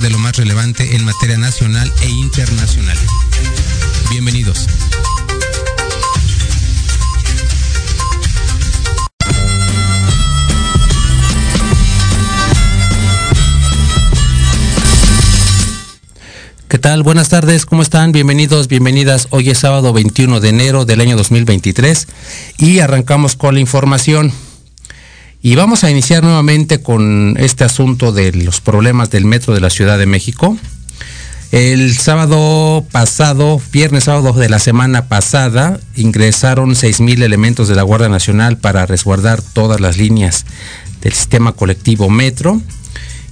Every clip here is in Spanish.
De lo más relevante en materia nacional e internacional. Bienvenidos. ¿Qué tal? Buenas tardes, ¿cómo están? Bienvenidos, bienvenidas. Hoy es sábado 21 de enero del año 2023 y arrancamos con la información. Y vamos a iniciar nuevamente con este asunto de los problemas del metro de la Ciudad de México. El sábado pasado, viernes sábado de la semana pasada, ingresaron 6.000 elementos de la Guardia Nacional para resguardar todas las líneas del sistema colectivo metro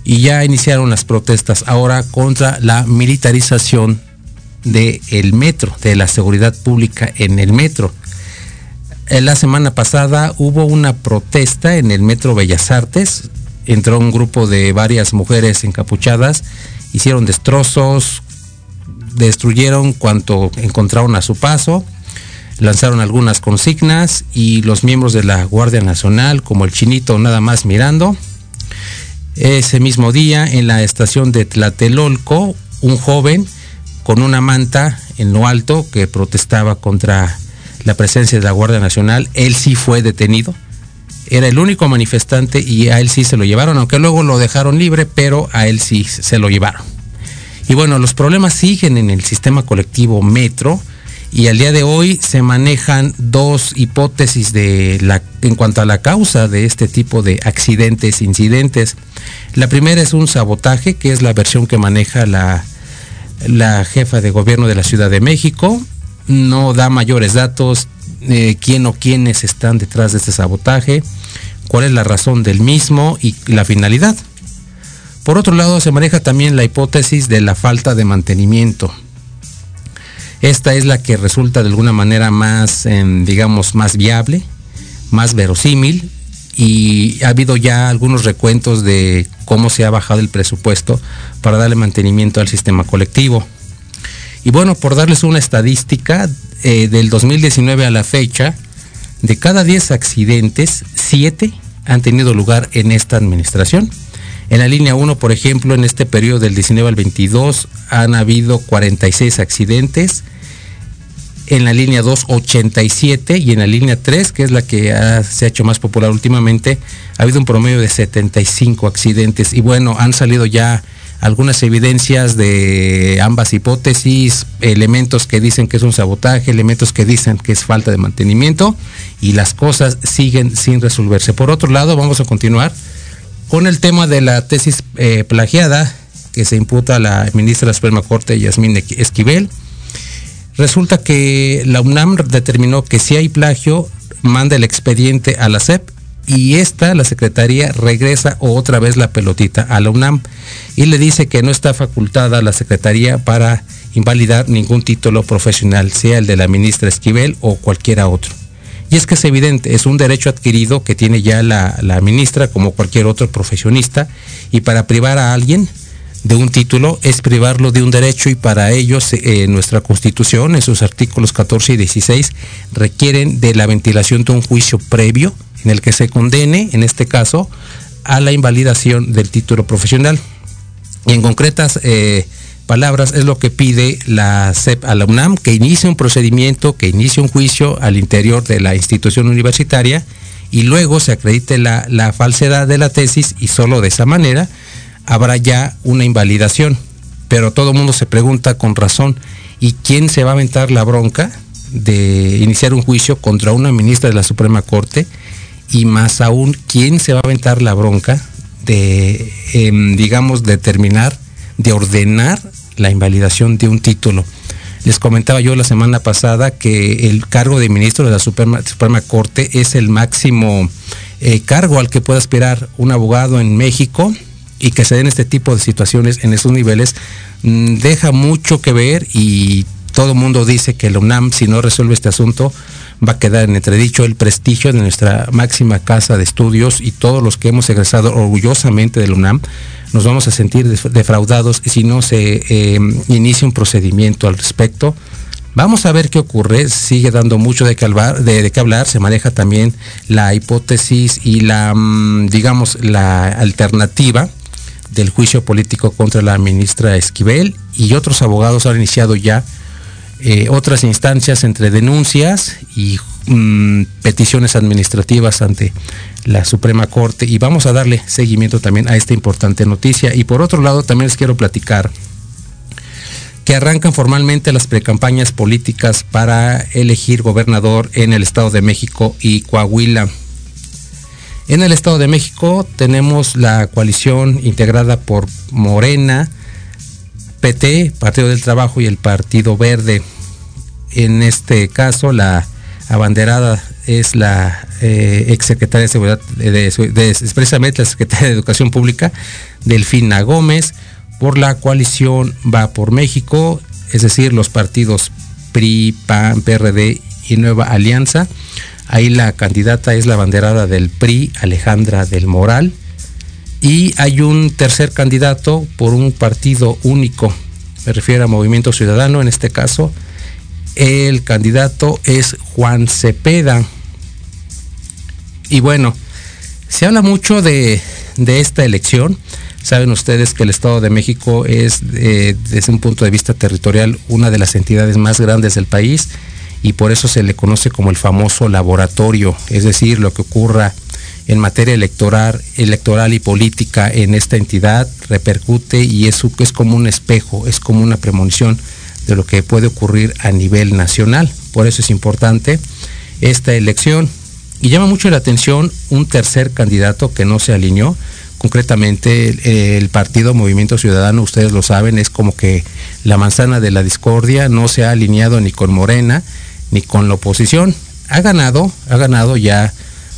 y ya iniciaron las protestas ahora contra la militarización del metro, de la seguridad pública en el metro. En la semana pasada hubo una protesta en el metro Bellas Artes, entró un grupo de varias mujeres encapuchadas, hicieron destrozos, destruyeron cuanto encontraron a su paso, lanzaron algunas consignas y los miembros de la Guardia Nacional, como el chinito nada más mirando, ese mismo día, en la estación de Tlatelolco, un joven con una manta en lo alto que protestaba contra la presencia de la Guardia Nacional, él sí fue detenido. Era el único manifestante y a él sí se lo llevaron, aunque luego lo dejaron libre, pero a él sí se lo llevaron. Y bueno, los problemas siguen en el sistema colectivo Metro y al día de hoy se manejan dos hipótesis de la, en cuanto a la causa de este tipo de accidentes, incidentes. La primera es un sabotaje, que es la versión que maneja la, la jefa de gobierno de la Ciudad de México. No da mayores datos, quién o quiénes están detrás de este sabotaje, cuál es la razón del mismo y la finalidad. Por otro lado, se maneja también la hipótesis de la falta de mantenimiento esta es la que resulta de alguna manera más, em, digamos, más viable, más verosímil y ha habido ya algunos recuentos de cómo se ha bajado el presupuesto para darle mantenimiento al sistema colectivo. Y bueno, por darles una estadística, eh, del 2019 a la fecha, de cada 10 accidentes, 7 han tenido lugar en esta administración. En la línea 1, por ejemplo, en este periodo del 19 al 22 han habido 46 accidentes, en la línea 2 87 y en la línea 3, que es la que se ha hecho más popular últimamente, ha habido un promedio de 75 accidentes. Y bueno, han salido ya algunas evidencias de ambas hipótesis, elementos que dicen que es un sabotaje, elementos que dicen que es falta de mantenimiento y las cosas siguen sin resolverse. Por otro lado, vamos a continuar con el tema de la tesis eh, plagiada que se imputa a la ministra de la Suprema Corte, Yasmín Esquivel Resulta que la UNAM determinó que si hay plagio, manda el expediente a la SEP y esta, la Secretaría, regresa otra vez la pelotita a la UNAM y le dice que no está facultada la Secretaría para invalidar ningún título profesional, sea el de la ministra Esquivel o cualquiera otro. Y es que es evidente, es un derecho adquirido que tiene ya la, ministra como cualquier otro profesionista y para privar a alguien de un título es privarlo de un derecho y para ello eh, nuestra constitución en sus artículos 14 y 16 requieren de la ventilación de un juicio previo en el que se condene, en este caso, a la invalidación del título profesional. Y en concretas eh, palabras es lo que pide la CEP a la UNAM, que inicie un procedimiento, que inicie un juicio al interior de la institución universitaria y luego se acredite la, la falsedad de la tesis y solo de esa manera habrá ya una invalidación. Pero todo el mundo se pregunta con razón, ¿y quién se va a aventar la bronca de iniciar un juicio contra una ministra de la Suprema Corte? Y más aún, ¿quién se va a aventar la bronca de, em, digamos, determinar, de ordenar la invalidación de un título? Les comentaba yo la semana pasada que el cargo de ministro de la Suprema, Corte es el máximo eh, cargo al que puede aspirar un abogado en México y que se den este tipo de situaciones en esos niveles mm, deja mucho que ver y todo el mundo dice que el UNAM, si no resuelve este asunto, va a quedar en entredicho el prestigio de nuestra máxima casa de estudios y todos los que hemos egresado orgullosamente del UNAM nos vamos a sentir defraudados si no se eh, inicia un procedimiento al respecto. Vamos a ver qué ocurre, sigue dando mucho de qué hablar, de, qué hablar. se maneja también la hipótesis y la, mm, digamos, la alternativa del juicio político contra la ministra Esquivel y otros abogados han iniciado ya eh, otras instancias entre denuncias y mm, peticiones administrativas ante la Suprema Corte y vamos a darle seguimiento también a esta importante noticia. Y por otro lado también les quiero platicar que arrancan formalmente las precampañas políticas para elegir gobernador en el Estado de México y Coahuila. En el Estado de México tenemos la coalición integrada por Morena, PT, Partido del Trabajo y el Partido Verde. En este caso, la abanderada es la eh, exsecretaria de Seguridad, de, expresamente la secretaria de Educación Pública, Delfina Gómez. Por la coalición Va por México, es decir, los partidos PRI, PAN, PRD y Nueva Alianza. Ahí la candidata es la abanderada del PRI, Alejandra del Moral. Y hay un tercer candidato por un partido único, me refiero a Movimiento Ciudadano en este caso. El candidato es Juan Cepeda. Y bueno, se habla mucho de, esta elección. Saben ustedes que el Estado de México es, eh, desde un punto de vista territorial, una de las entidades más grandes del país y por eso se le conoce como el famoso laboratorio, es decir, lo que ocurra en materia electoral, electoral y política en esta entidad repercute y es, es como un espejo, es como una premonición de lo que puede ocurrir a nivel nacional. Por eso es importante esta elección. Y llama mucho la atención un tercer candidato que no se alineó. Concretamente el, partido Movimiento Ciudadano, ustedes lo saben, es como que la manzana de la discordia, no se ha alineado ni con Morena ni con la oposición. Ha ganado, ha ganado ya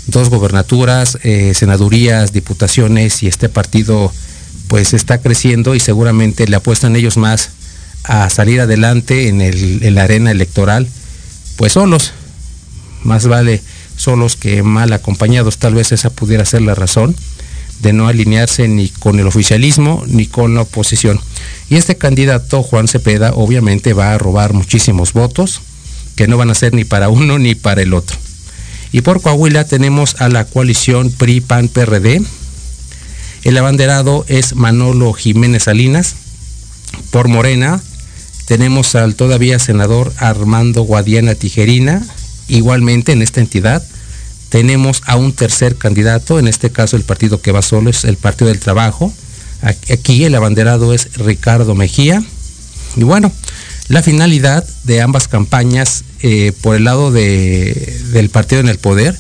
dos gobernaturas, eh, senadurías, diputaciones y este partido pues está creciendo y seguramente le apuestan ellos más a salir adelante en, el, la arena electoral pues solos. Más vale solos que mal acompañados, tal vez esa pudiera ser la razón de no alinearse ni con el oficialismo ni con la oposición. Y este candidato, Juan Cepeda, obviamente va a robar muchísimos votos que no van a ser ni para uno ni para el otro. Y por Coahuila tenemos a la coalición PRI-PAN-PRD. El abanderado es Manolo Jiménez Salinas. Por Morena tenemos al todavía senador Armando Guadiana Tijerina. Igualmente en esta entidad tenemos a un tercer candidato, en este caso el partido que va solo es el Partido del Trabajo. Aquí el abanderado es Ricardo Mejía. Y bueno, la finalidad de ambas campañas eh, por el lado del partido en el poder,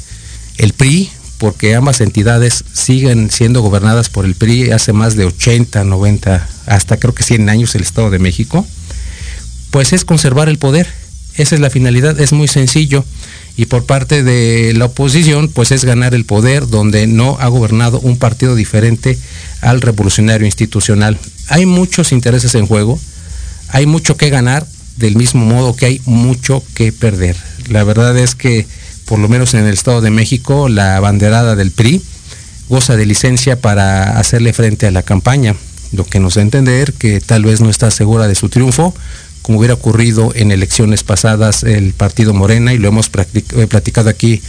el PRI, porque ambas entidades siguen siendo gobernadas por el PRI hace más de 80, 90, hasta creo que 100 años el Estado de México, pues es conservar el poder. Esa es la finalidad, es muy sencillo. Y por parte de la oposición, pues es ganar el poder donde no ha gobernado un partido diferente al revolucionario institucional. Hay muchos intereses en juego hay mucho que ganar, del mismo modo que hay mucho que perder. La verdad es que, por lo menos en el Estado de México, la banderada del PRI goza de licencia para hacerle frente a la campaña, lo que nos da a entender que tal vez no está segura de su triunfo, como hubiera ocurrido en elecciones pasadas el partido Morena, y lo hemos platicado aquí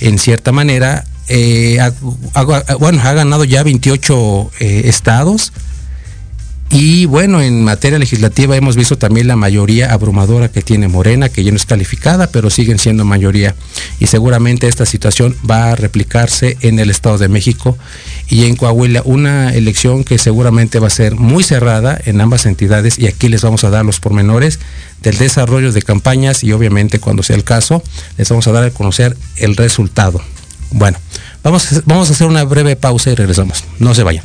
en cierta manera. Eh, bueno, ha ganado ya 28 eh, estados, y bueno, en materia legislativa hemos visto también la mayoría abrumadora que tiene Morena, que ya no es calificada, pero siguen siendo mayoría. Y seguramente esta situación va a replicarse en el Estado de México y en Coahuila, una elección que seguramente va a ser muy cerrada en ambas entidades y aquí les vamos a dar los pormenores del desarrollo de campañas y obviamente cuando sea el caso les vamos a dar a conocer el resultado. Bueno, vamos, vamos a hacer una breve pausa y regresamos. No se vayan.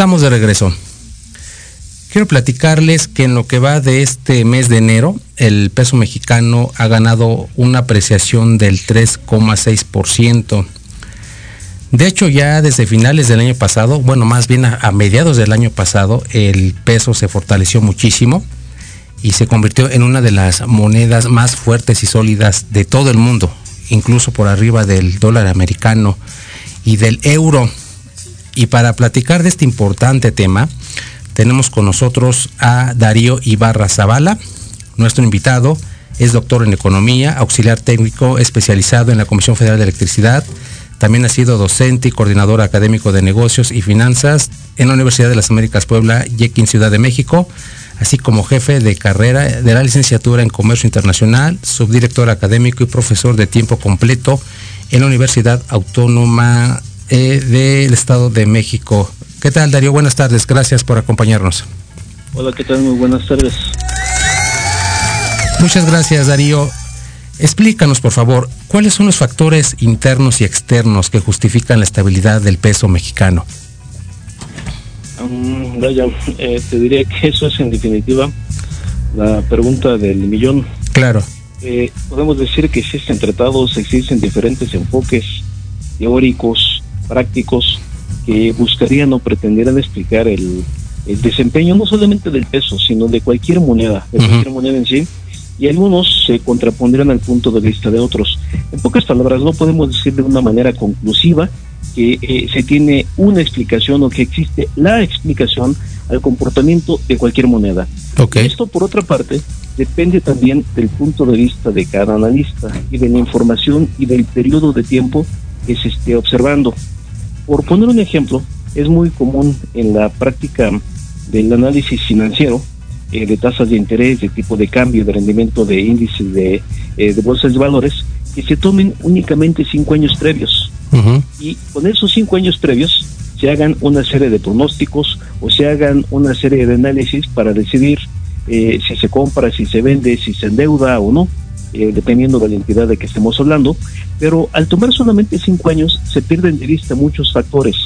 Estamos de regreso. Quiero platicarles que en lo que va de este mes de enero, el peso mexicano ha ganado una apreciación del 3,6%. De hecho, ya desde finales del año pasado, bueno, más bien a, a mediados del año pasado, el peso se fortaleció muchísimo y se convirtió en una de las monedas más fuertes y sólidas de todo el mundo, incluso por arriba del dólar americano y del euro. Y para platicar de este importante tema, tenemos con nosotros a Darío Ibarra Zavala. Nuestro invitado es doctor en economía, auxiliar técnico especializado en la Comisión Federal de Electricidad. También ha sido docente y coordinador académico de negocios y finanzas en la Universidad de las Américas Puebla, Yequín, Ciudad de México, así como jefe de carrera de la licenciatura en Comercio Internacional, subdirector académico y profesor de tiempo completo en la Universidad Autónoma eh, del Estado de México. ¿Qué tal, Darío? Buenas tardes. Gracias por acompañarnos. Hola, ¿qué tal? Muy buenas tardes. Muchas gracias, Darío. Explícanos, por favor, cuáles son los factores internos y externos que justifican la estabilidad del peso mexicano. Um, vaya, eh, te diría que eso es en definitiva la pregunta del millón. Claro, Eh, podemos decir que existen tratados, existen diferentes enfoques teóricos, prácticos, que buscarían o pretendieran explicar el, el desempeño no solamente del peso, sino de cualquier moneda, de cualquier moneda en sí, y algunos se contrapondrían al punto de vista de otros. En pocas palabras, no podemos decir de una manera conclusiva que eh, se tiene una explicación o que existe la explicación al comportamiento de cualquier moneda. Esto, por otra parte, depende también del punto de vista de cada analista y de la información y del periodo de tiempo que se esté observando. Por poner un ejemplo, es muy común en la práctica del análisis financiero eh, de tasas de interés, de tipo de cambio, de rendimiento de índices de, eh, de bolsas de valores, que se tomen únicamente cinco años previos. Y con esos cinco años previos se hagan una serie de pronósticos o se hagan una serie de análisis para decidir eh, si se compra, si se vende, si se endeuda o no, eh, dependiendo de la entidad de que estemos hablando. Pero al tomar solamente cinco años se pierden de vista muchos factores.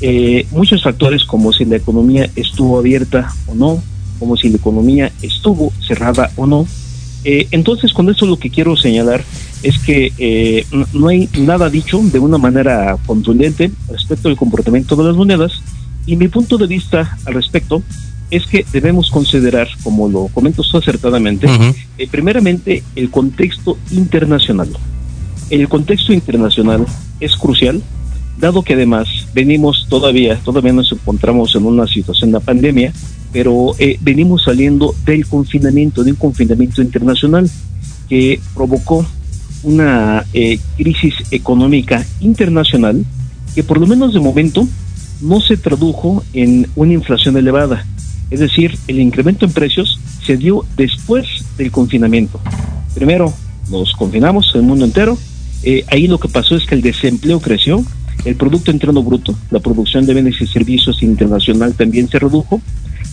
Eh, muchos factores como si la economía estuvo abierta o no, como si la economía estuvo cerrada o no. Eh, entonces, con eso lo que quiero señalar es que eh, no hay nada dicho de una manera contundente respecto al comportamiento de las monedas y mi punto de vista al respecto es que debemos considerar, como lo comento acertadamente, eh, primeramente el contexto internacional. El contexto internacional es crucial, dado que además venimos todavía, todavía nos encontramos en una situación de pandemia, pero eh, venimos saliendo del confinamiento, de un confinamiento internacional que provocó una eh, crisis económica internacional que por lo menos de momento no se tradujo en una inflación elevada. Es decir, el incremento en precios se dio después del confinamiento. Primero nos confinamos el mundo entero. eh, ahí lo que pasó es que el desempleo creció, el Producto Interno Bruto, la producción de bienes y servicios internacional también se redujo,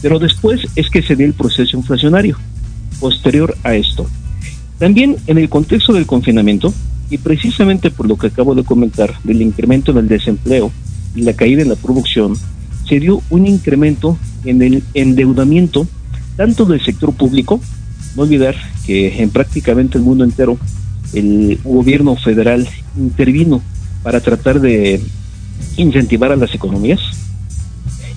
pero después es que se dio el proceso inflacionario posterior a esto. También en el contexto del confinamiento, y precisamente por lo que acabo de comentar del incremento del desempleo y la caída en la producción, se dio un incremento en el endeudamiento tanto del sector público, no olvidar que en prácticamente el mundo entero el gobierno federal intervino para tratar de incentivar a las economías,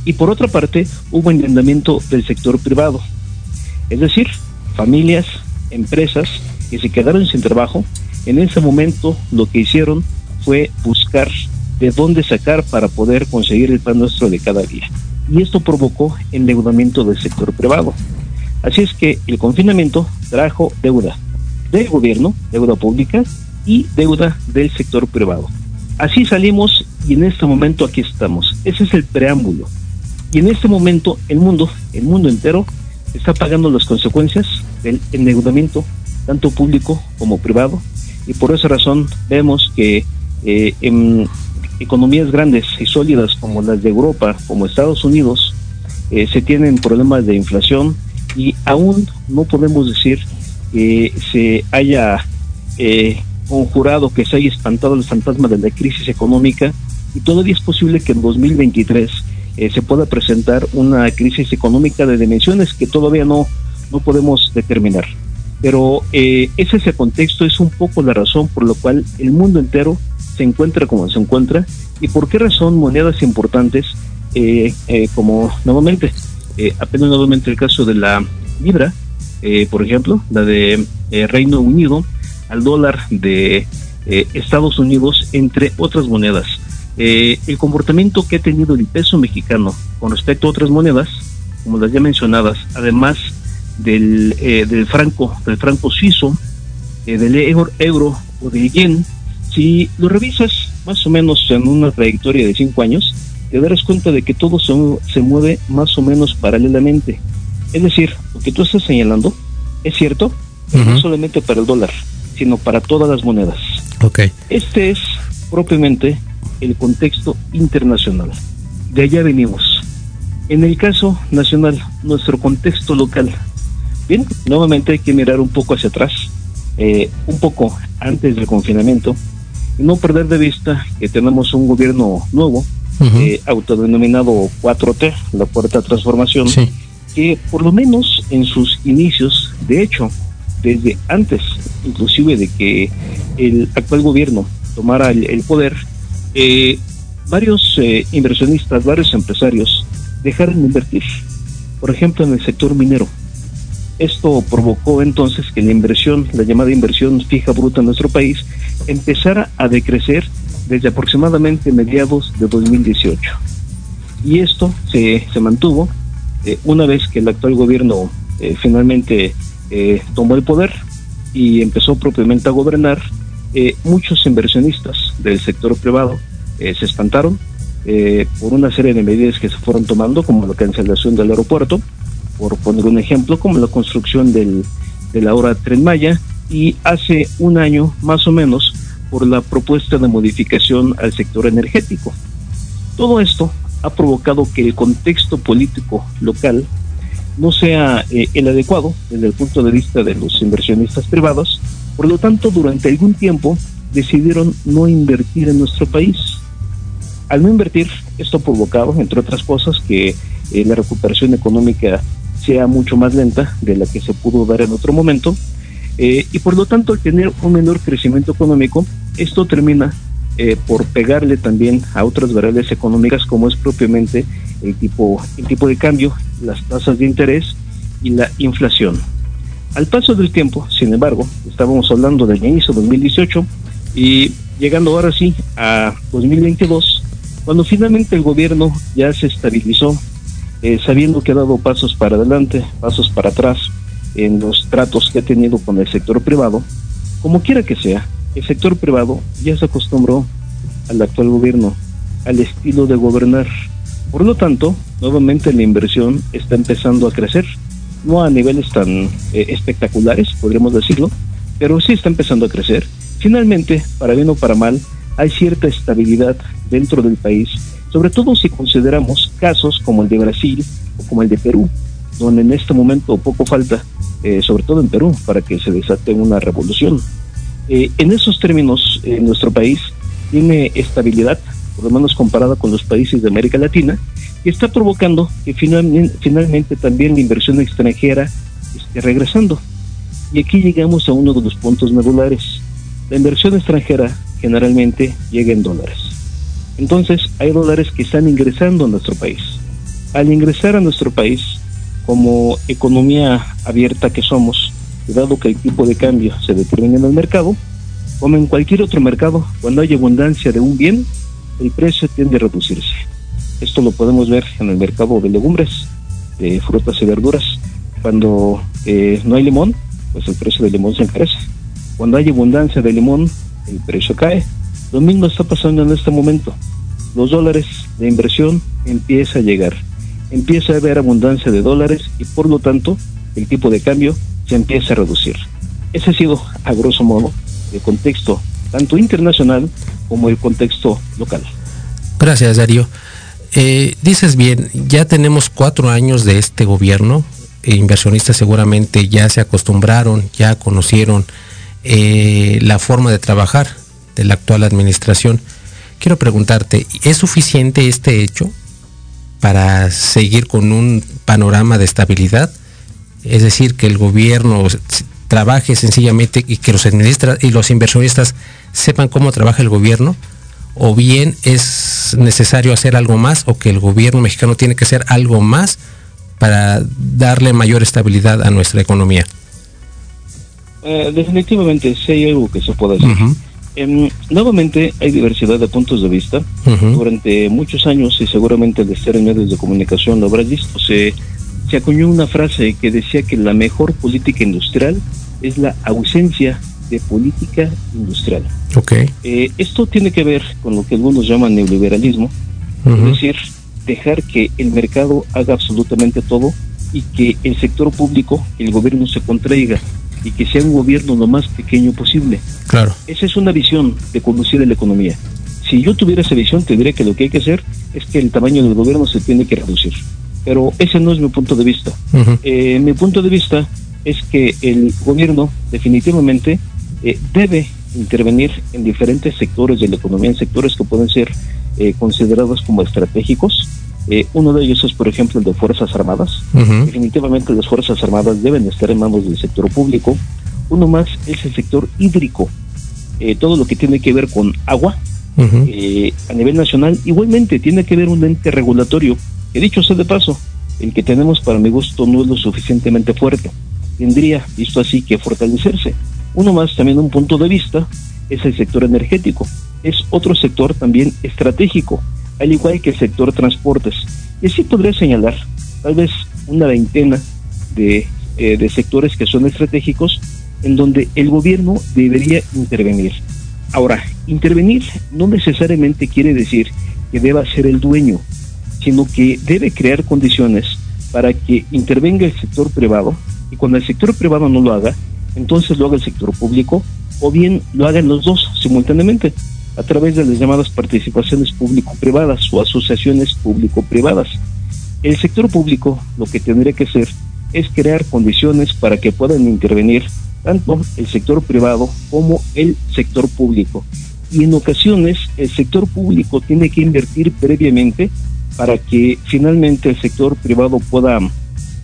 y por otra parte hubo endeudamiento del sector privado, es decir, familias, empresas que se quedaron sin trabajo, en ese momento lo que hicieron fue buscar de dónde sacar para poder conseguir el pan nuestro de cada día. Y esto provocó endeudamiento del sector privado. Así es que el confinamiento trajo deuda del gobierno, deuda pública y deuda del sector privado. Así salimos y en este momento aquí estamos. Ese es el preámbulo. Y en este momento el mundo, el mundo entero, está pagando las consecuencias del endeudamiento, tanto público como privado. Y por esa razón vemos que eh, en economías grandes y sólidas como las de Europa, como Estados Unidos, eh, se tienen problemas de inflación y aún no podemos decir que se haya eh, conjurado, que se haya espantado el fantasma de la crisis económica y todavía es posible que en 2023 eh, se pueda presentar una crisis económica de dimensiones que todavía no, no podemos determinar. Pero eh, ese contexto, es un poco la razón por la cual el mundo entero se encuentra como se encuentra y por qué razón monedas importantes eh, eh, como nuevamente, eh, apenas nuevamente el caso de la libra, eh, por ejemplo, la de eh, Reino Unido, al dólar de Estados Unidos, entre otras monedas. El comportamiento que ha tenido el peso mexicano con respecto a otras monedas, como las ya mencionadas, además del, del franco, del franco suizo, del euro, euro o del yen, si lo revisas más o menos en una trayectoria de cinco años, te darás cuenta de que todo se, se mueve más o menos paralelamente. Es decir, lo que tú estás señalando es cierto, no solamente para el dólar, sino para todas las monedas. Ok. Este es propiamente el contexto internacional. De allá venimos. En el caso nacional, nuestro contexto local. Bien, nuevamente hay que mirar un poco hacia atrás, eh, un poco antes del confinamiento, no perder de vista que tenemos un gobierno nuevo, eh, autodenominado 4T, la Cuarta Transformación, Sí. que por lo menos en sus inicios, de hecho, desde antes inclusive de que el actual gobierno tomara el, el poder, eh, varios eh, inversionistas, varios empresarios dejaron de invertir, por ejemplo, en el sector minero. Esto provocó entonces que la inversión, la llamada inversión fija bruta en nuestro país, empezara a decrecer desde aproximadamente mediados de 2018. Y esto se, se mantuvo eh, una vez que el actual gobierno eh, finalmente eh, tomó el poder y empezó propiamente a gobernar, muchos inversionistas del sector privado se espantaron por una serie de medidas que se fueron tomando, como la cancelación del aeropuerto, por poner un ejemplo, como la construcción del, de la hora Tren Maya, y hace un año más o menos por la propuesta de modificación al sector energético. Todo esto ha provocado que el contexto político local no sea eh, el adecuado desde el punto de vista de los inversionistas privados. Por lo tanto, durante algún tiempo decidieron no invertir en nuestro país. Al no invertir, esto ha provocado, entre otras cosas, que eh, la recuperación económica sea mucho más lenta de la que se pudo dar en otro momento. Eh, y por lo tanto, al tener un menor crecimiento económico, esto termina eh, por pegarle también a otras variables económicas como es propiamente el tipo, el tipo de cambio, las tasas de interés y la inflación. Al paso del tiempo, sin embargo, estábamos hablando del inicio de 2018 y llegando ahora sí a 2022, cuando finalmente el gobierno ya se estabilizó, eh, sabiendo que ha dado pasos para adelante, pasos para atrás en los tratos que ha tenido con el sector privado, como quiera que sea, el sector privado ya se acostumbró al actual gobierno, al estilo de gobernar. Por lo tanto, nuevamente la inversión está empezando a crecer, no a niveles tan eh, espectaculares, podríamos decirlo, pero sí está empezando a crecer. Finalmente, para bien o para mal, hay cierta estabilidad dentro del país, sobre todo si consideramos casos como el de Brasil o como el de Perú, donde en este momento poco falta, eh, sobre todo en Perú, para que se desate una revolución. Eh, en esos términos, eh, nuestro país tiene estabilidad, por lo menos comparada con los países de América Latina, y está provocando que finalmente, finalmente también la inversión extranjera esté regresando. Y aquí llegamos a uno de los puntos medulares. La inversión extranjera generalmente llega en dólares. Entonces, hay dólares que están ingresando a nuestro país. Al ingresar a nuestro país, como economía abierta que somos, dado que el tipo de cambio se determina en el mercado, como en cualquier otro mercado, cuando hay abundancia de un bien, el precio tiende a reducirse. Esto lo podemos ver en el mercado de legumbres, de frutas y verduras. Cuando eh, no hay limón, pues el precio del limón se encarece. Cuando hay abundancia de limón, el precio cae. Lo mismo está pasando en este momento. Los dólares de inversión empieza a llegar. Empieza a haber abundancia de dólares y por lo tanto el tipo de cambio se empieza a reducir. Ese ha sido, a grosso modo, el contexto tanto internacional como el contexto local. Gracias, Darío. Eh, dices bien, ya tenemos cuatro años de este gobierno. Inversionistas seguramente ya se acostumbraron, ya conocieron eh, la forma de trabajar de la actual administración. Quiero preguntarte, ¿es suficiente este hecho para seguir con un panorama de estabilidad? Es decir, que el gobierno trabaje sencillamente y que los administra y los inversionistas sepan cómo trabaja el gobierno, o bien es necesario hacer algo más, o que el gobierno mexicano tiene que hacer algo más para darle mayor estabilidad a nuestra economía. Eh, definitivamente, sí hay algo que se puede hacer. Em, nuevamente hay diversidad de puntos de vista. Ujú. Durante muchos años, y seguramente de estar en medios de comunicación lo habrás visto, se, se acuñó una frase que decía que la mejor política industrial es la ausencia de política industrial. Ok. Eh, esto tiene que ver con lo que algunos llaman neoliberalismo, Ujú. es decir, dejar que el mercado haga absolutamente todo y que el sector público, el gobierno se contraiga y que sea un gobierno lo más pequeño posible. Claro. Esa es una visión de conducir la economía. Si yo tuviera esa visión, te diría que lo que hay que hacer es que el tamaño del gobierno se tiene que reducir. Pero ese no es mi punto de vista. Eh, mi punto de vista es que el gobierno definitivamente eh, debe intervenir en diferentes sectores de la economía, en sectores que pueden ser eh, considerados como estratégicos. Eh, uno de ellos es, por ejemplo, el de Fuerzas Armadas. Definitivamente las Fuerzas Armadas deben estar en manos del sector público. Uno más es el sector hídrico. Eh, todo lo que tiene que ver con agua eh, a nivel nacional. Igualmente tiene que ver un ente regulatorio. Que dicho sea de paso, el que tenemos para mi gusto no es lo suficientemente fuerte. Tendría, visto así, que fortalecerse. Uno más, también un punto de vista, es el sector energético. Es otro sector también estratégico, al igual que el sector transportes. Y así podría señalar tal vez una veintena de eh, de sectores que son estratégicos en donde el gobierno debería intervenir. Ahora, intervenir no necesariamente quiere decir que deba ser el dueño, sino que debe crear condiciones para que intervenga el sector privado y cuando el sector privado no lo haga, entonces lo haga el sector público o bien lo hagan los dos simultáneamente a través de las llamadas participaciones público-privadas o asociaciones público-privadas. El sector público lo que tendría que hacer es crear condiciones para que puedan intervenir tanto el sector privado como el sector público. Y en ocasiones el sector público tiene que invertir previamente para que finalmente el sector privado pueda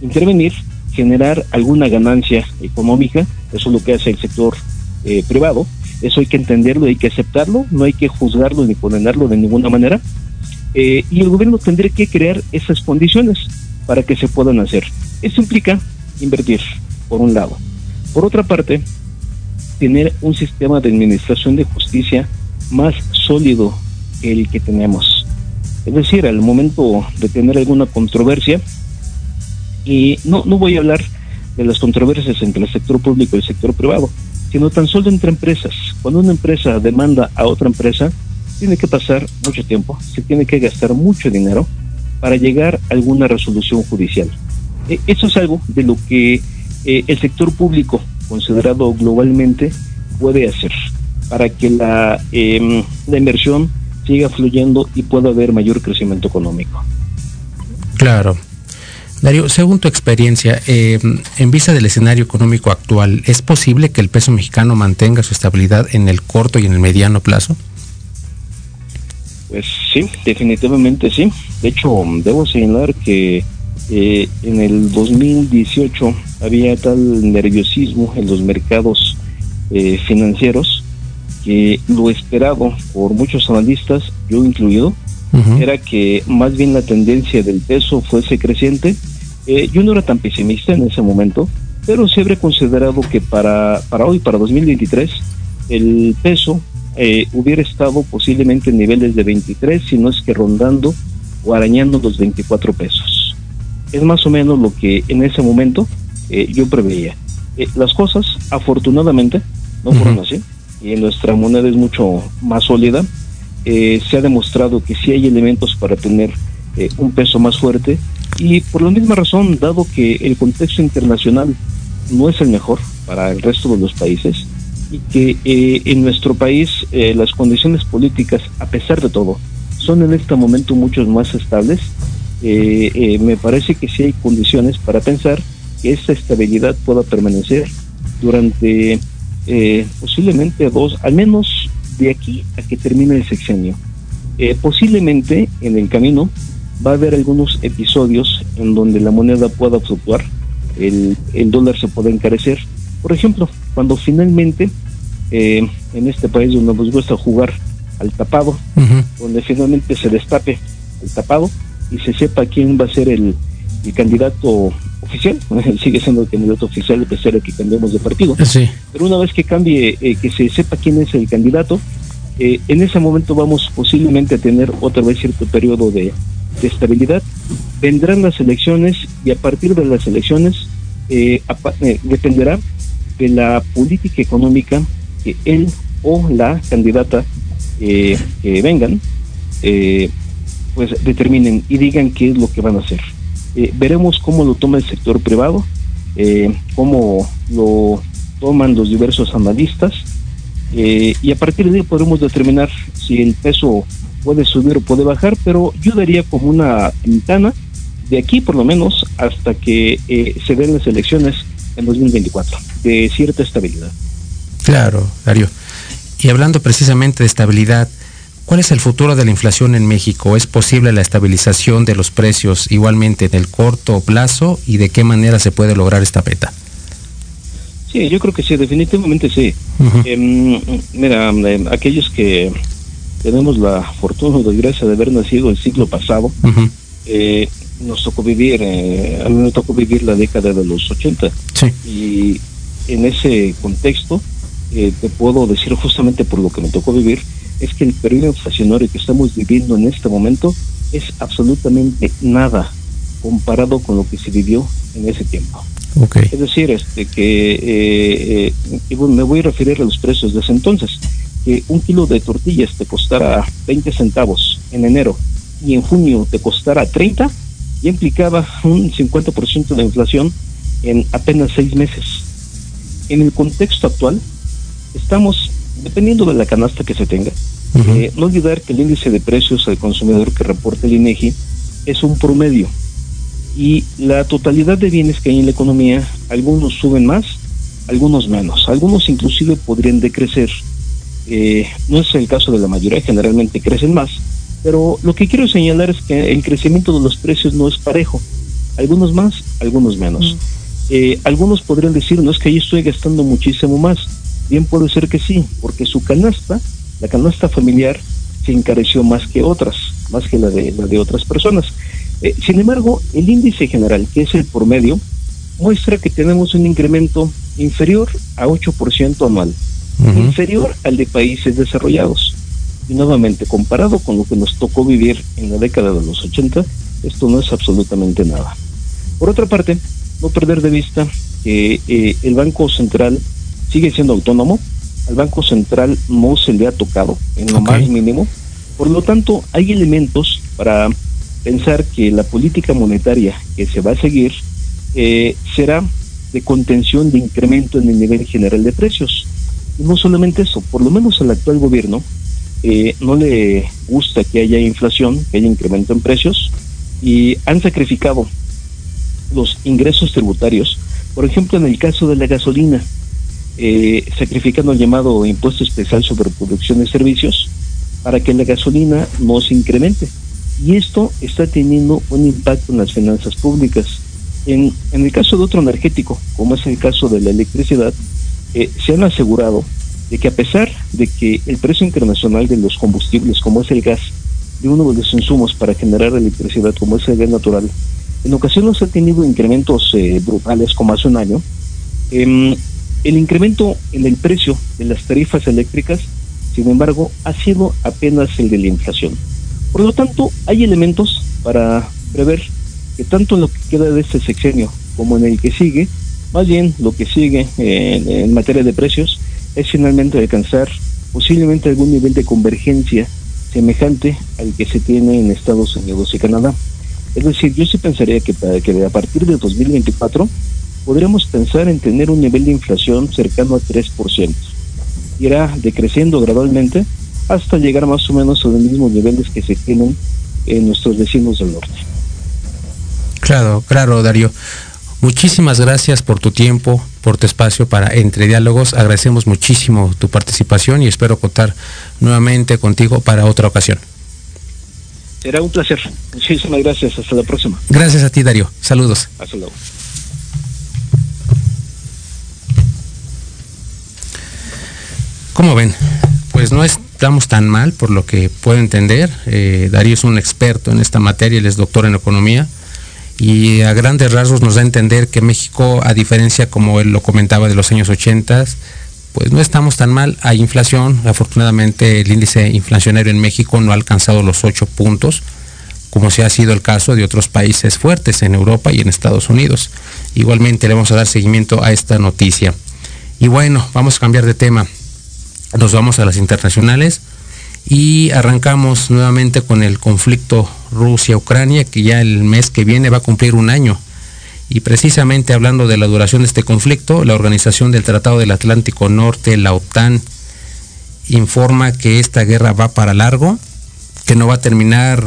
intervenir, generar alguna ganancia económica, eso es lo que hace el sector eh, privado, eso hay que entenderlo, hay que aceptarlo, no hay que juzgarlo ni condenarlo de ninguna manera, eh, y el gobierno tendría que crear esas condiciones para que se puedan hacer. Eso implica invertir, por un lado. Por otra parte, tener un sistema de administración de justicia más sólido que el que tenemos. Es decir, al momento de tener alguna controversia, y no, no voy a hablar de las controversias entre el sector público y el sector privado, sino tan solo entre empresas. Cuando una empresa demanda a otra empresa, tiene que pasar mucho tiempo, se tiene que gastar mucho dinero para llegar a alguna resolución judicial. Eh, eso es algo de lo que eh, el sector público, considerado globalmente, puede hacer para que la, eh, la inversión siga fluyendo y pueda haber mayor crecimiento económico. Claro. Darío, según tu experiencia, eh, en vista del escenario económico actual, ¿es posible que el peso mexicano mantenga su estabilidad en el corto y en el mediano plazo? Pues sí, definitivamente sí. De hecho, debo señalar que eh, en el 2018 había tal nerviosismo en los mercados eh, financieros que lo esperado por muchos analistas, yo incluido, Ujú. era que más bien la tendencia del peso fuese creciente. Eh, yo no era tan pesimista en ese momento, pero se habría considerado que para, para hoy, para 2023, el peso eh, hubiera estado posiblemente en niveles de 23, si no es que rondando o arañando los 24 pesos. Es más o menos lo que en ese momento eh, yo preveía. Eh, las cosas, afortunadamente, no fueron Ujú. así, y nuestra moneda es mucho más sólida. Eh, se ha demostrado que sí hay elementos para tener eh, un peso más fuerte, y por la misma razón, dado que el contexto internacional no es el mejor para el resto de los países, y que eh, en nuestro país eh, las condiciones políticas, a pesar de todo, son en este momento mucho más estables, me parece que sí hay condiciones para pensar que esta estabilidad pueda permanecer durante posiblemente dos, al menos de aquí a que termine el sexenio. Eh, posiblemente en el camino va a haber algunos episodios en donde la moneda pueda fluctuar, el, el dólar se pueda encarecer. Por ejemplo, cuando finalmente eh, en este país donde nos gusta jugar al tapado, donde finalmente se destape el tapado y se sepa quién va a ser el, el candidato oficial, sigue siendo el candidato oficial a pesar de que cambiemos de partido, Sí. pero una vez que cambie, eh, que se sepa quién es el candidato, eh, en ese momento vamos posiblemente a tener otra vez cierto periodo de, de estabilidad. Vendrán las elecciones y a partir de las elecciones eh, eh, dependerá de la política económica que él o la candidata eh, que vengan, pues determinen y digan qué es lo que van a hacer. Eh, veremos cómo lo toma el sector privado, eh, cómo lo toman los diversos analistas eh, y a partir de ahí podremos determinar si el peso puede subir o puede bajar, pero yo daría como una ventana de aquí por lo menos hasta que se den las elecciones en 2024 de cierta estabilidad. Claro, Darío. Y hablando precisamente de estabilidad, ¿cuál es el futuro de la inflación en México? ¿Es posible la estabilización de los precios igualmente en el corto plazo y de qué manera se puede lograr esta meta? Sí, yo creo que sí, definitivamente sí. Em, mira, em, aquellos que tenemos la fortuna o desgracia de haber nacido el siglo pasado, eh, nos tocó vivir, eh, a mí me tocó vivir la década de los 80 Sí. y en ese contexto eh, te puedo decir justamente por lo que me tocó vivir, es que el periodo inflacionario que estamos viviendo en este momento es absolutamente nada comparado con lo que se vivió en ese tiempo. Es decir, este que eh, eh, y me voy a referir a los precios de ese entonces, que un kilo de tortillas te costara 20 centavos en enero y en junio te costara 30, ya implicaba un 50% de inflación en apenas seis meses. En el contexto actual, estamos, dependiendo de la canasta que se tenga, Ujú. eh, no olvidar que el índice de precios al consumidor que reporta el INEGI es un promedio y la totalidad de bienes que hay en la economía, algunos suben más, algunos menos, algunos inclusive podrían decrecer. Eh, no es el caso de la mayoría, generalmente crecen más, pero lo que quiero señalar es que el crecimiento de los precios no es parejo, algunos más, algunos menos. Eh, algunos podrían decir, no es que ahí estoy gastando muchísimo más, bien puede ser que sí, porque su canasta, la canasta familiar, se encareció más que otras, más que la de, la de otras personas. Eh, sin embargo, el índice general, que es el promedio, muestra que tenemos un incremento inferior a 8% anual, inferior al de países desarrollados. Y nuevamente, comparado con lo que nos tocó vivir en la década de los 80, esto no es absolutamente nada. Por otra parte, no perder de vista que eh, el Banco Central sigue siendo autónomo, al Banco Central no se le ha tocado en lo más mínimo, por lo tanto hay elementos para pensar que la política monetaria que se va a seguir eh, será de contención de incremento en el nivel general de precios. Y no solamente eso, por lo menos al actual gobierno eh, no le gusta que haya inflación, que haya incremento en precios, y han sacrificado los ingresos tributarios, por ejemplo en el caso de la gasolina, eh, sacrificando el llamado impuesto especial sobre producción de servicios para que la gasolina no se incremente. Y esto está teniendo un impacto en las finanzas públicas. En, en el caso de otro energético, como es el caso de la electricidad, eh, se han asegurado de que a pesar de que el precio internacional de los combustibles, como es el gas, de uno de los insumos para generar electricidad, como es el gas natural, en ocasiones ha tenido incrementos eh, brutales, como hace un año, em, el incremento en el precio de las tarifas eléctricas, sin embargo, ha sido apenas el de la inflación. Por lo tanto, hay elementos para prever que tanto en lo que queda de este sexenio como en el que sigue, más bien lo que sigue eh, en, materia de precios, es finalmente alcanzar posiblemente algún nivel de convergencia semejante al que se tiene en Estados Unidos y Canadá. Es decir, yo sí pensaría que, que a partir de 2024 podremos pensar en tener un nivel de inflación cercano a 3%. Irá decreciendo gradualmente hasta llegar más o menos a los mismos niveles que se tienen en nuestros vecinos del norte. Claro, claro, Darío. Muchísimas gracias por tu tiempo, por tu espacio para Entre Diálogos. Agradecemos muchísimo tu participación y espero contar nuevamente contigo para otra ocasión. Será un placer. Muchísimas gracias. Hasta la próxima. Gracias a ti, Darío. Saludos. Hasta luego. ¿Cómo ven? Pues no estamos tan mal, por lo que puedo entender. Eh, Darío es un experto en esta materia, él es doctor en economía y a grandes rasgos nos da a entender que México, a diferencia como él lo comentaba de los años 80, pues no estamos tan mal. Hay inflación, afortunadamente el índice inflacionario en México no ha alcanzado los 8 puntos, como se ha sido el caso de otros países fuertes en Europa y en Estados Unidos. Igualmente le vamos a dar seguimiento a esta noticia. Y bueno, vamos a cambiar de tema. Nos vamos a las internacionales y arrancamos nuevamente con el conflicto Rusia-Ucrania, que ya el mes que viene va a cumplir un año. Y precisamente hablando de la duración de este conflicto, la Organización del Tratado del Atlántico Norte, la OTAN, informa que esta guerra va para largo, que no va a terminar,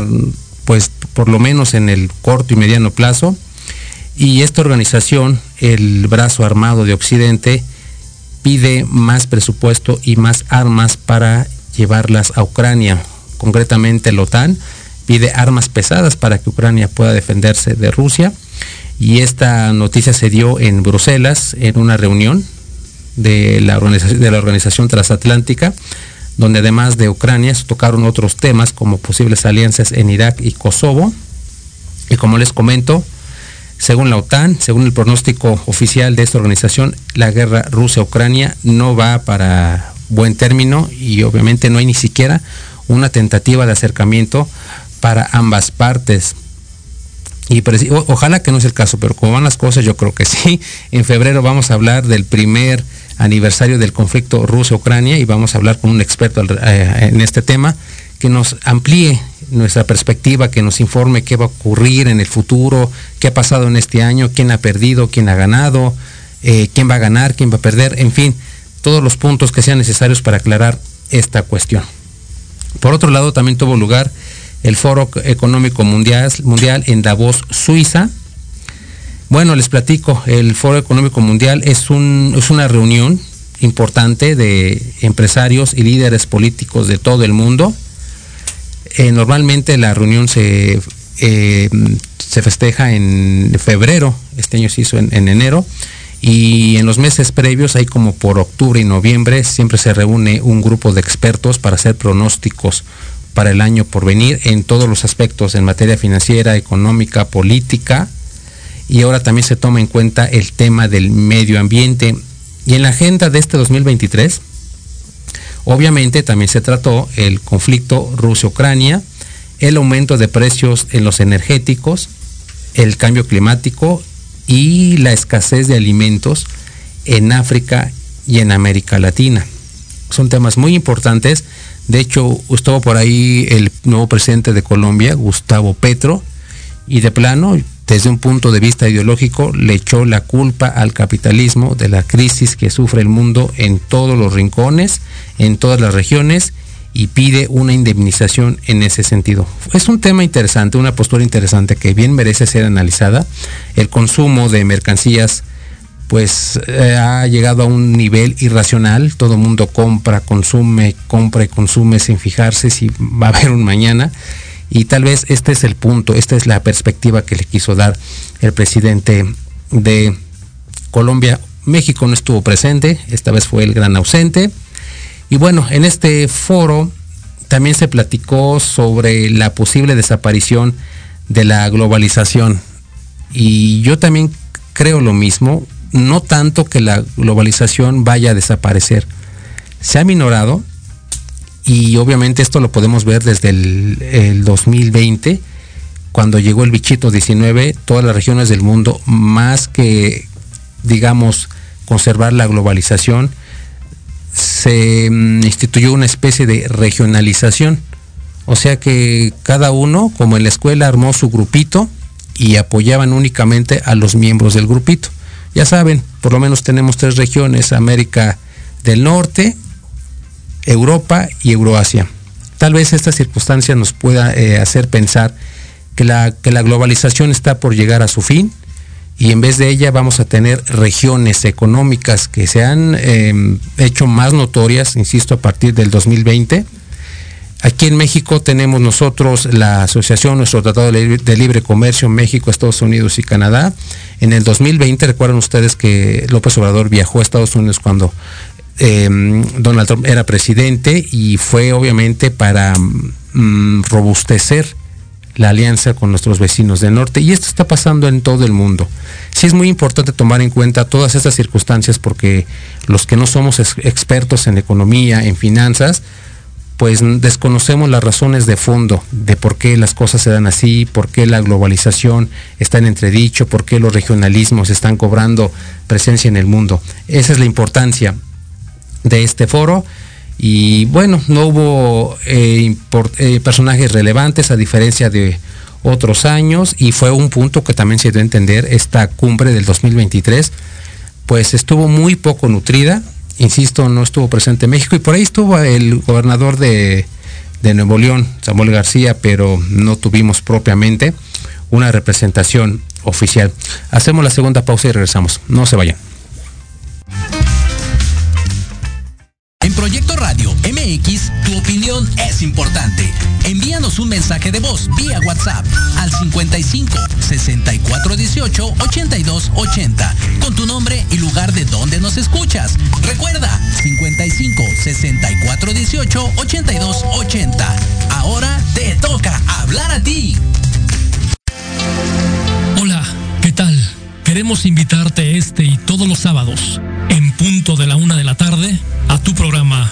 pues por lo menos en el corto y mediano plazo. Y esta organización, el brazo armado de Occidente, pide más presupuesto y más armas para llevarlas a Ucrania. Concretamente la OTAN pide armas pesadas para que Ucrania pueda defenderse de Rusia. Y esta noticia se dio en Bruselas, en una reunión de la, organización, de la Organización Transatlántica, donde además de Ucrania se tocaron otros temas como posibles alianzas en Irak y Kosovo. Y como les comento, según la OTAN, según el pronóstico oficial de esta organización, la guerra Rusia-Ucrania no va para buen término y obviamente no hay ni siquiera una tentativa de acercamiento para ambas partes. Y ojalá que no sea el caso, pero como van las cosas, yo creo que sí. En febrero vamos a hablar del primer aniversario del conflicto Rusia-Ucrania y vamos a hablar con un experto eh, en este tema que nos amplíe nuestra perspectiva, que nos informe qué va a ocurrir en el futuro, qué ha pasado en este año, quién ha perdido, quién ha ganado, eh, quién va a ganar, quién va a perder, en fin, todos los puntos que sean necesarios para aclarar esta cuestión. Por otro lado, también tuvo lugar el Foro Económico Mundial, Mundial en Davos, Suiza. Bueno, les platico, el Foro Económico Mundial es, un, es una reunión importante de empresarios y líderes políticos de todo el mundo. Eh, normalmente la reunión se, eh, se festeja en febrero, este año se hizo en, en enero, y en los meses previos, ahí como por octubre y noviembre, siempre se reúne un grupo de expertos para hacer pronósticos para el año por venir en todos los aspectos, en materia financiera, económica, política, y ahora también se toma en cuenta el tema del medio ambiente. Y en la agenda de este 2023, obviamente también se trató el conflicto Rusia-Ucrania, el aumento de precios en los energéticos, el cambio climático y la escasez de alimentos en África y en América Latina. Son temas muy importantes. De hecho, estuvo por ahí el nuevo presidente de Colombia, Gustavo Petro, y de plano, desde un punto de vista ideológico, le echó la culpa al capitalismo de la crisis que sufre el mundo en todos los rincones, en todas las regiones, y pide una indemnización en ese sentido. Es un tema interesante, una postura interesante que bien merece ser analizada. El consumo de mercancías pues eh, ha llegado a un nivel irracional, todo el mundo compra, consume, compra y consume sin fijarse si va a haber un mañana. Y tal vez este es el punto, esta es la perspectiva que le quiso dar el presidente de Colombia. México no estuvo presente, esta vez fue el gran ausente. Y bueno, en este foro también se platicó sobre la posible desaparición de la globalización. Y yo también creo lo mismo, no tanto que la globalización vaya a desaparecer. Se ha minorado y obviamente esto lo podemos ver desde el, el 2020, cuando llegó el bichito 19, todas las regiones del mundo, más que, digamos, conservar la globalización, se mm, instituyó una especie de regionalización. O sea que cada uno, como en la escuela, armó su grupito y apoyaban únicamente a los miembros del grupito. Ya saben, por lo menos tenemos tres regiones, América del Norte, Europa y Euroasia. Tal vez esta circunstancia nos pueda eh, hacer pensar que la, que la globalización está por llegar a su fin y en vez de ella vamos a tener regiones económicas que se han eh, hecho más notorias, insisto, a partir del 2020. Aquí en México tenemos nosotros la asociación, nuestro Tratado de Libre, de Libre Comercio México, Estados Unidos y Canadá. En el 2020, recuerdan ustedes que López Obrador viajó a Estados Unidos cuando eh, Donald Trump era presidente y fue obviamente para mm, robustecer la alianza con nuestros vecinos del norte y esto está pasando en todo el mundo. Sí es muy importante tomar en cuenta todas estas circunstancias porque los que no somos ex expertos en economía, en finanzas, pues desconocemos las razones de fondo de por qué las cosas se dan así, por qué la globalización está en entredicho, por qué los regionalismos están cobrando presencia en el mundo. Esa es la importancia de este foro. Y bueno, no hubo eh, eh, personajes relevantes a diferencia de otros años y fue un punto que también se dio a entender esta cumbre del 2023, pues estuvo muy poco nutrida, insisto, no estuvo presente en México y por ahí estuvo el gobernador de, de Nuevo León, Samuel García, pero no tuvimos propiamente una representación oficial. Hacemos la segunda pausa y regresamos. No se vayan. Importante. Envíanos un mensaje de voz vía WhatsApp al 55 64 18 82 80 con tu nombre y lugar de donde nos escuchas. Recuerda 55 64 18 82 80. Ahora te toca hablar a ti. Hola, ¿qué tal? Queremos invitarte este y todos los sábados, en punto de la una de la tarde, a tu programa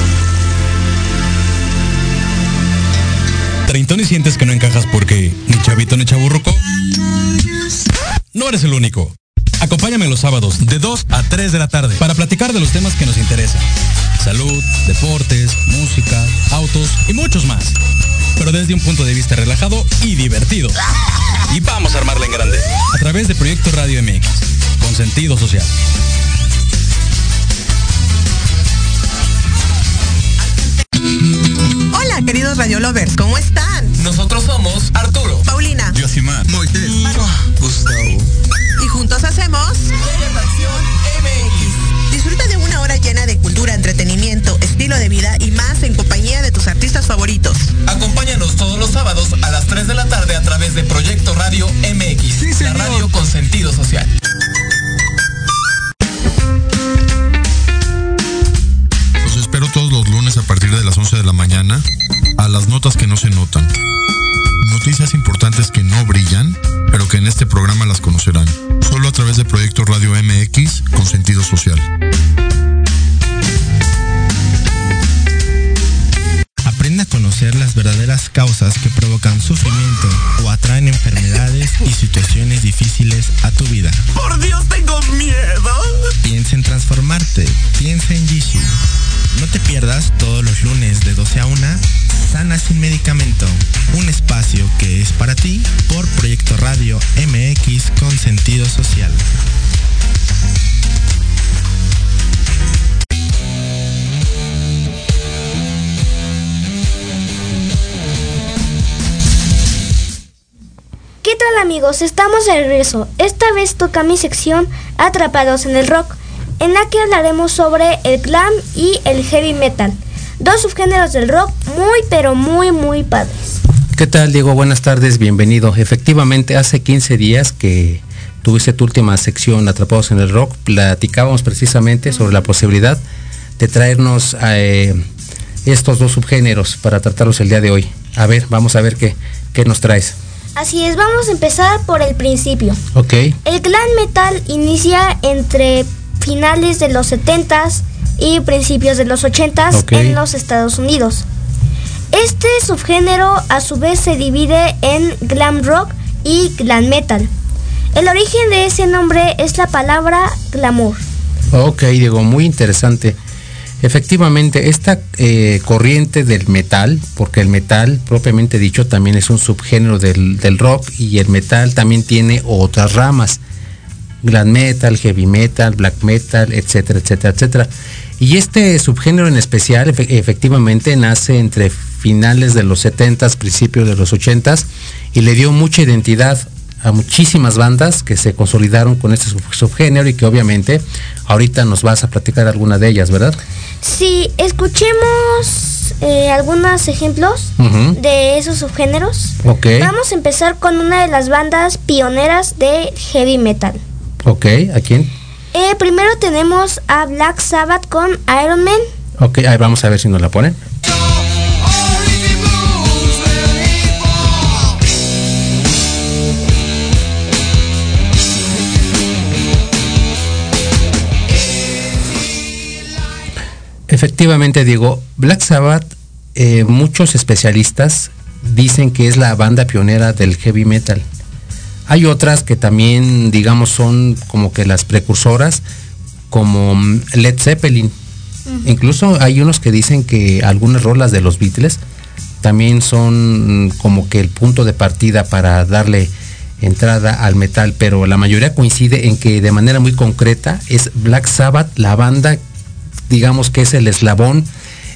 ¿Treintón y sientes que no encajas porque ni chavito ni chaburruco? No eres el único. Acompáñame los sábados de 2 a 3 de la tarde para platicar de los temas que nos interesan. Salud, deportes, música, autos y muchos más. Pero desde un punto de vista relajado y divertido. Y vamos a armarla en grande. A través de Proyecto Radio MX, con sentido social. Hola, queridos Radio Lovers, ¿cómo están? Nosotros somos Arturo, Paulina Yosimar, Moisés, Gustavo. y juntos hacemos MX. Disfruta de una hora llena de cultura, entretenimiento, estilo de vida y más en compañía de tus artistas favoritos. Acompáñanos todos los sábados a las 3 de la tarde a través de Proyecto Radio MX, la radio con sentido social. Los espero todos los lunes a partir de las 11 de la mañana las notas que no se notan. Noticias importantes que no brillan, pero que en este programa las conocerán. Solo a través de Proyecto Radio MX con sentido social. Aprende a conocer las verdaderas causas que provocan sufrimiento o atraen enfermedades y situaciones difíciles a tu vida. Por Dios, tengo miedo. Piensa en transformarte. Piensa en Jishu. No te pierdas todos los lunes de 12 a 1 Sana sin medicamento. Un espacio que es para ti por Proyecto Radio MX con sentido social. ¿Qué tal amigos? Estamos de regreso. Esta vez toca mi sección Atrapados en el Rock, en la que hablaremos sobre el glam y el heavy metal, dos subgéneros del rock muy pero muy muy padres. ¿Qué tal, Diego? Buenas tardes, bienvenido. Efectivamente, hace 15 días que tuviste tu última sección Atrapados en el Rock, platicábamos precisamente sobre la posibilidad de traernos eh, estos dos subgéneros para tratarlos el día de hoy. A ver, vamos a ver qué, qué nos traes. Así es, vamos a empezar por el principio. Ok, El glam metal inicia entre finales de los 70s y principios de los 80s Ok. en los Estados Unidos. Este subgénero a su vez se divide en glam rock y glam metal. El origen de ese nombre es la palabra glamour. ok, Diego, muy interesante. Efectivamente, esta eh, corriente del metal, porque el metal propiamente dicho también es un subgénero del, del rock y el metal también tiene otras ramas, glam metal, heavy metal, black metal, etcétera, etcétera, etcétera. Y este subgénero en especial efe- efectivamente nace entre finales de los 70s, principios de los 80s y le dio mucha identidad a muchísimas bandas que se consolidaron con este sub- subgénero y que obviamente ahorita nos vas a platicar alguna de ellas, ¿verdad? Si escuchemos eh, algunos ejemplos de esos subgéneros, Ok, vamos a empezar con una de las bandas pioneras de heavy metal. Ok, ¿a quién? Eh, primero tenemos a Black Sabbath con Iron Man. Ok, ahí vamos a ver si nos la ponen. Efectivamente, digo, Black Sabbath, eh, muchos especialistas dicen que es la banda pionera del heavy metal. Hay otras que también, digamos, son como que las precursoras, como mm, Led Zeppelin. Incluso hay unos que dicen que algunas rolas de los Beatles también son mm, como que el punto de partida para darle entrada al metal, pero la mayoría coincide en que de manera muy concreta es Black Sabbath la banda, digamos que es el eslabón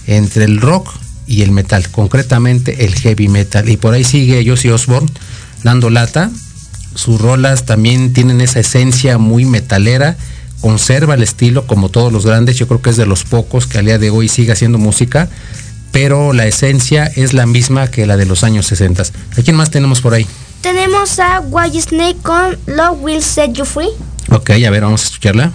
entre el rock y el metal, concretamente el heavy metal. Y por ahí sigue Josie Osborne dando lata. Sus rolas también tienen esa esencia muy metalera, conserva el estilo como todos los grandes, yo creo que es de los pocos que al día de hoy sigue haciendo música, pero la esencia es la misma que la de los años 60. ¿A quién más tenemos por ahí? Tenemos a White Snake con Love Will Set You Free. Ok, a ver, vamos a escucharla.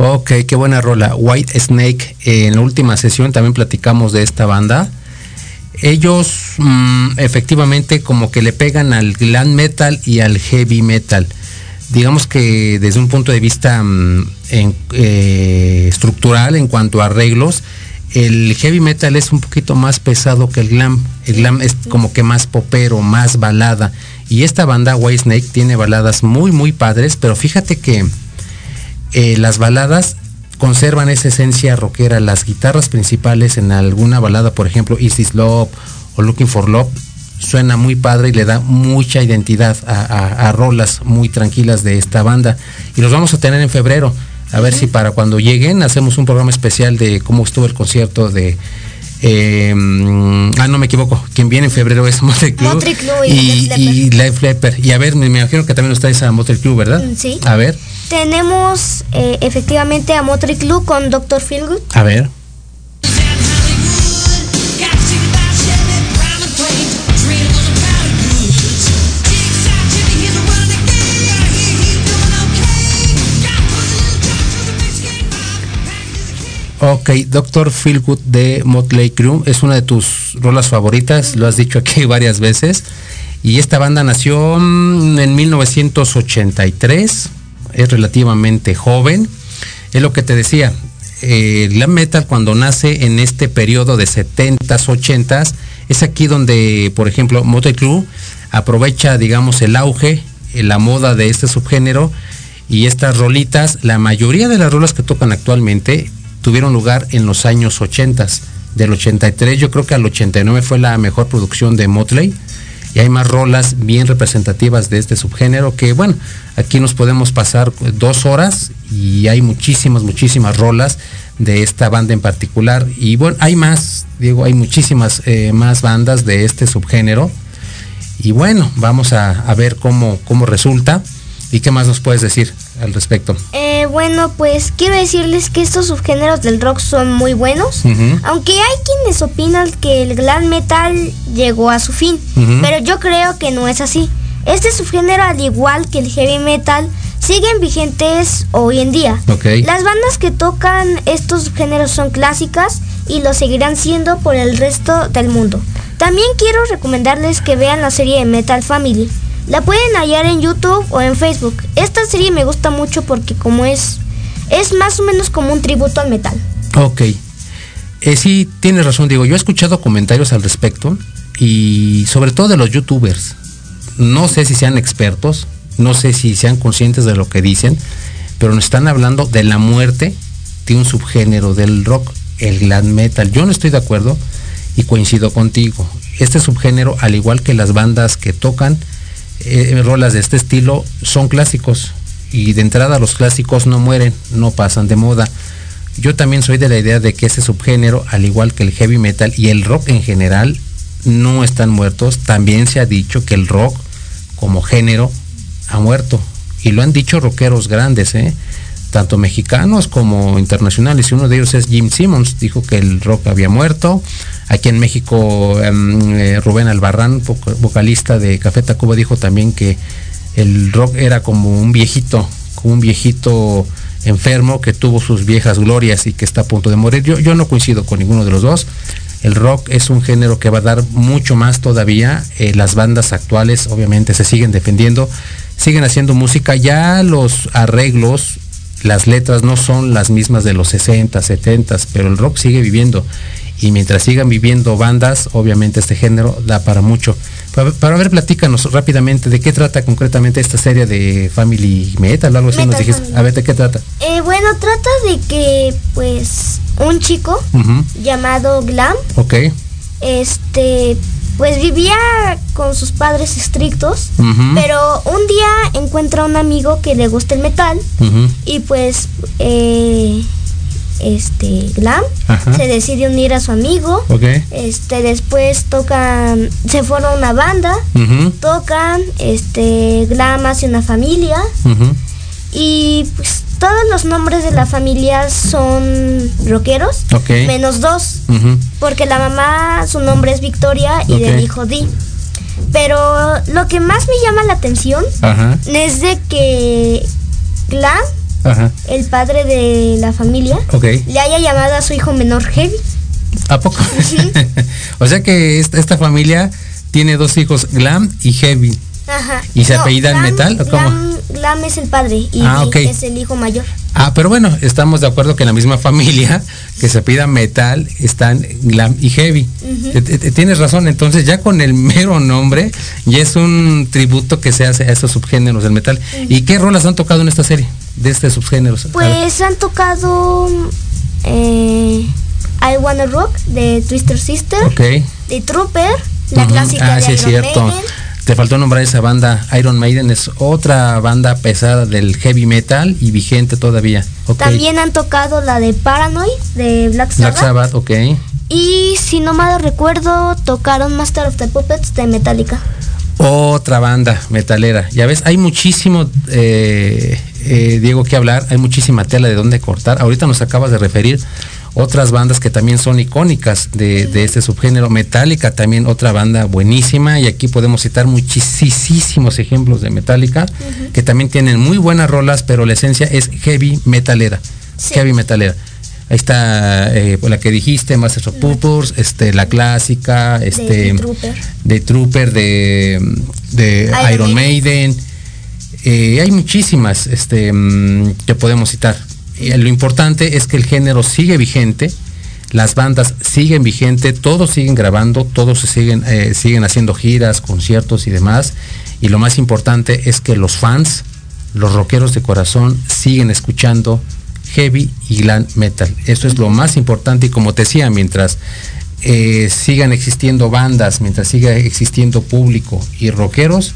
Ok, qué buena rola. White Snake, eh, en la última sesión también platicamos de esta banda. Ellos mm, efectivamente como que le pegan al glam metal y al heavy metal. Digamos que desde un punto de vista mm, eh, estructural en cuanto a arreglos, el heavy metal es un poquito más pesado que el glam. El glam es como que más popero, más balada. Y esta banda, White Snake, tiene baladas muy, muy padres, pero fíjate que eh, las baladas conservan esa esencia rockera. Las guitarras principales en alguna balada, por ejemplo, Is This Love o Looking for Love, suena muy padre y le da mucha identidad a, a- a rolas muy tranquilas de esta banda. Y los vamos a tener en febrero. A ver si para cuando lleguen hacemos un programa especial de cómo estuvo el concierto de... eh, mm, ah, no me equivoco. Quien viene en febrero es Motley Crue y y, y Leppard. Y a ver, me, imagino que también ustedes a Motley Crue, ¿verdad? Mm, sí. A ver, Tenemos eh, efectivamente a Motley Crue con Dr. Feelgood. a ver. Ok, Doctor Feelgood de Motley Crue es una de tus rolas favoritas, lo has dicho aquí varias veces. Y esta banda nació mm, en 1983, es relativamente joven. Es lo que te decía, eh, glam metal cuando nace en este periodo de 70s, 80s, es aquí donde, por ejemplo, Motley Crue aprovecha, digamos, el auge, eh, la moda de este subgénero y estas rolitas, la mayoría de las rolas que tocan actualmente tuvieron lugar en los años 80. Del 83 yo creo que al 89 fue la mejor producción de Motley y hay más rolas bien representativas de este subgénero que bueno, aquí nos podemos pasar dos horas y hay muchísimas, muchísimas rolas de esta banda en particular. Y bueno, hay más, digo, hay muchísimas eh, más bandas de este subgénero. Y bueno, vamos a, a ver cómo, cómo resulta. Y qué más nos puedes decir al respecto. Eh, bueno, pues quiero decirles que estos subgéneros del rock son muy buenos. Aunque hay quienes opinan que el glam metal llegó a su fin, pero yo creo que no es así. Este subgénero, al igual que el heavy metal, siguen vigentes hoy en día. Las bandas que tocan estos subgéneros son clásicas y lo seguirán siendo por el resto del mundo. También quiero recomendarles que vean la serie de Metal Family. La pueden hallar en YouTube o en Facebook. Esta serie me gusta mucho porque como es es más o menos como un tributo al metal. Ok. Eh, sí, tienes razón, digo, yo he escuchado comentarios al respecto y sobre todo de los youtubers. No sé si sean expertos, no sé si sean conscientes de lo que dicen, pero nos están hablando de la muerte de un subgénero del rock, el glam metal. Yo no estoy de acuerdo y coincido contigo. Este subgénero, al igual que las bandas que tocan eh, rolas de este estilo, son clásicos. Y de entrada los clásicos no mueren, no pasan de moda. Yo también soy de la idea de que ese subgénero, al igual que el heavy metal y el rock en general, no están muertos. También se ha dicho que el rock como género ha muerto. Y lo han dicho rockeros grandes, ¿eh? Tanto mexicanos como internacionales. Y uno de ellos es Jim Simmons, dijo que el rock había muerto. Aquí en México, em, eh, Rubén Albarrán, voc- vocalista de Café Tacuba, dijo también que el rock era como un viejito, como un viejito enfermo que tuvo sus viejas glorias y que está a punto de morir. Yo, yo no coincido con ninguno de los dos. El rock es un género que va a dar mucho más todavía. Eh, las bandas actuales obviamente se siguen defendiendo, siguen haciendo música. Ya los arreglos, las letras no son las mismas de los 60, 70, pero el rock sigue viviendo. Y mientras sigan viviendo bandas, obviamente este género da para mucho. Para, para ver, platícanos rápidamente de qué trata concretamente esta serie de Family Metal, algo así nos dijiste. Family. A ver, ¿de qué trata? Eh, bueno, trata de que pues un chico llamado Glam Ok. este pues vivía con sus padres estrictos, pero un día encuentra un amigo que le gusta el metal y pues eh, este Glam Ajá. se decide unir a su amigo. Este después tocan, se forma una banda, tocan, este Glam hace una familia y pues todos los nombres de la familia son rockeros, menos dos. Porque la mamá, su nombre es Victoria y Ok. del hijo Di. Pero lo que más me llama la atención Ajá. es de que Glam Ajá. el padre de la familia, le haya llamado a su hijo menor Heavy. ¿A poco? o sea que esta, esta familia tiene dos hijos, Glam y Heavy. Ajá. ¿Y se apellidan Metal, o cómo? Glam, Glam es el padre y Ah, es el hijo mayor. Ah, pero bueno, estamos de acuerdo que en la misma familia que se pida metal están Glam y Heavy. Tienes razón, entonces ya con el mero nombre ya es un tributo que se hace a estos subgéneros del metal. ¿Y qué rolas han tocado en esta serie de este subgéneros? Pues han tocado eh, I Wanna Rock de Twister Sister, ok. de Trooper, la Ujú. clásica Ah, de sí, es Iron cierto. Maiden. Te faltó nombrar esa banda Iron Maiden, es otra banda pesada del heavy metal y vigente todavía. También han tocado la de Paranoid de Black Sabbath. Black Sabbath, ok. Y si no mal recuerdo, tocaron Master of the Puppets de Metallica. Otra banda metalera. Ya ves, hay muchísimo, eh, eh, Diego, que hablar, hay muchísima tela de dónde cortar. Ahorita nos acabas de referir otras bandas que también son icónicas de, de este subgénero. Metallica también otra banda buenísima y aquí podemos citar muchísimos ejemplos de Metallica que también tienen muy buenas rolas, pero la esencia es heavy metalera. Heavy metalera. Ahí está eh, la que dijiste, Masters of Puppets, este, la clásica, este, de Trooper. de Trooper, de, de Iron Iron, Maiden. Eh, hay muchísimas este, mm, que podemos citar. Y lo importante es que el género sigue vigente, las bandas siguen vigentes, todos siguen grabando, todos siguen, eh, siguen haciendo giras, conciertos y demás. Y lo más importante es que los fans, los rockeros de corazón, siguen escuchando heavy y glam metal. Eso es lo más importante y como te decía, mientras eh, sigan existiendo bandas, mientras siga existiendo público y rockeros,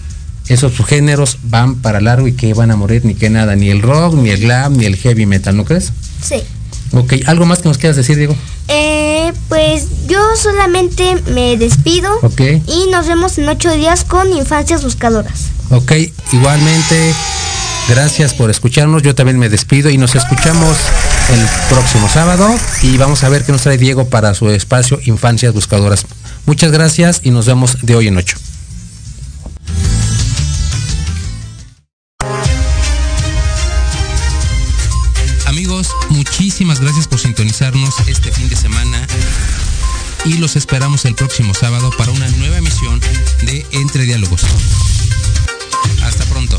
esos géneros van para largo y que van a morir ni que nada, ni el rock, ni el glam, ni el heavy metal, ¿no crees? Sí. Ok, ¿algo más que nos quieras decir, Diego? Eh, pues yo solamente me despido Ok, y nos vemos en ocho días con Infancias Buscadoras. ok, igualmente, gracias por escucharnos, yo también me despido y nos escuchamos el próximo sábado y vamos a ver qué nos trae Diego para su espacio Infancias Buscadoras. Muchas gracias y nos vemos de hoy en ocho. Y los esperamos el próximo sábado para una nueva emisión de Entre Diálogos. Hasta pronto.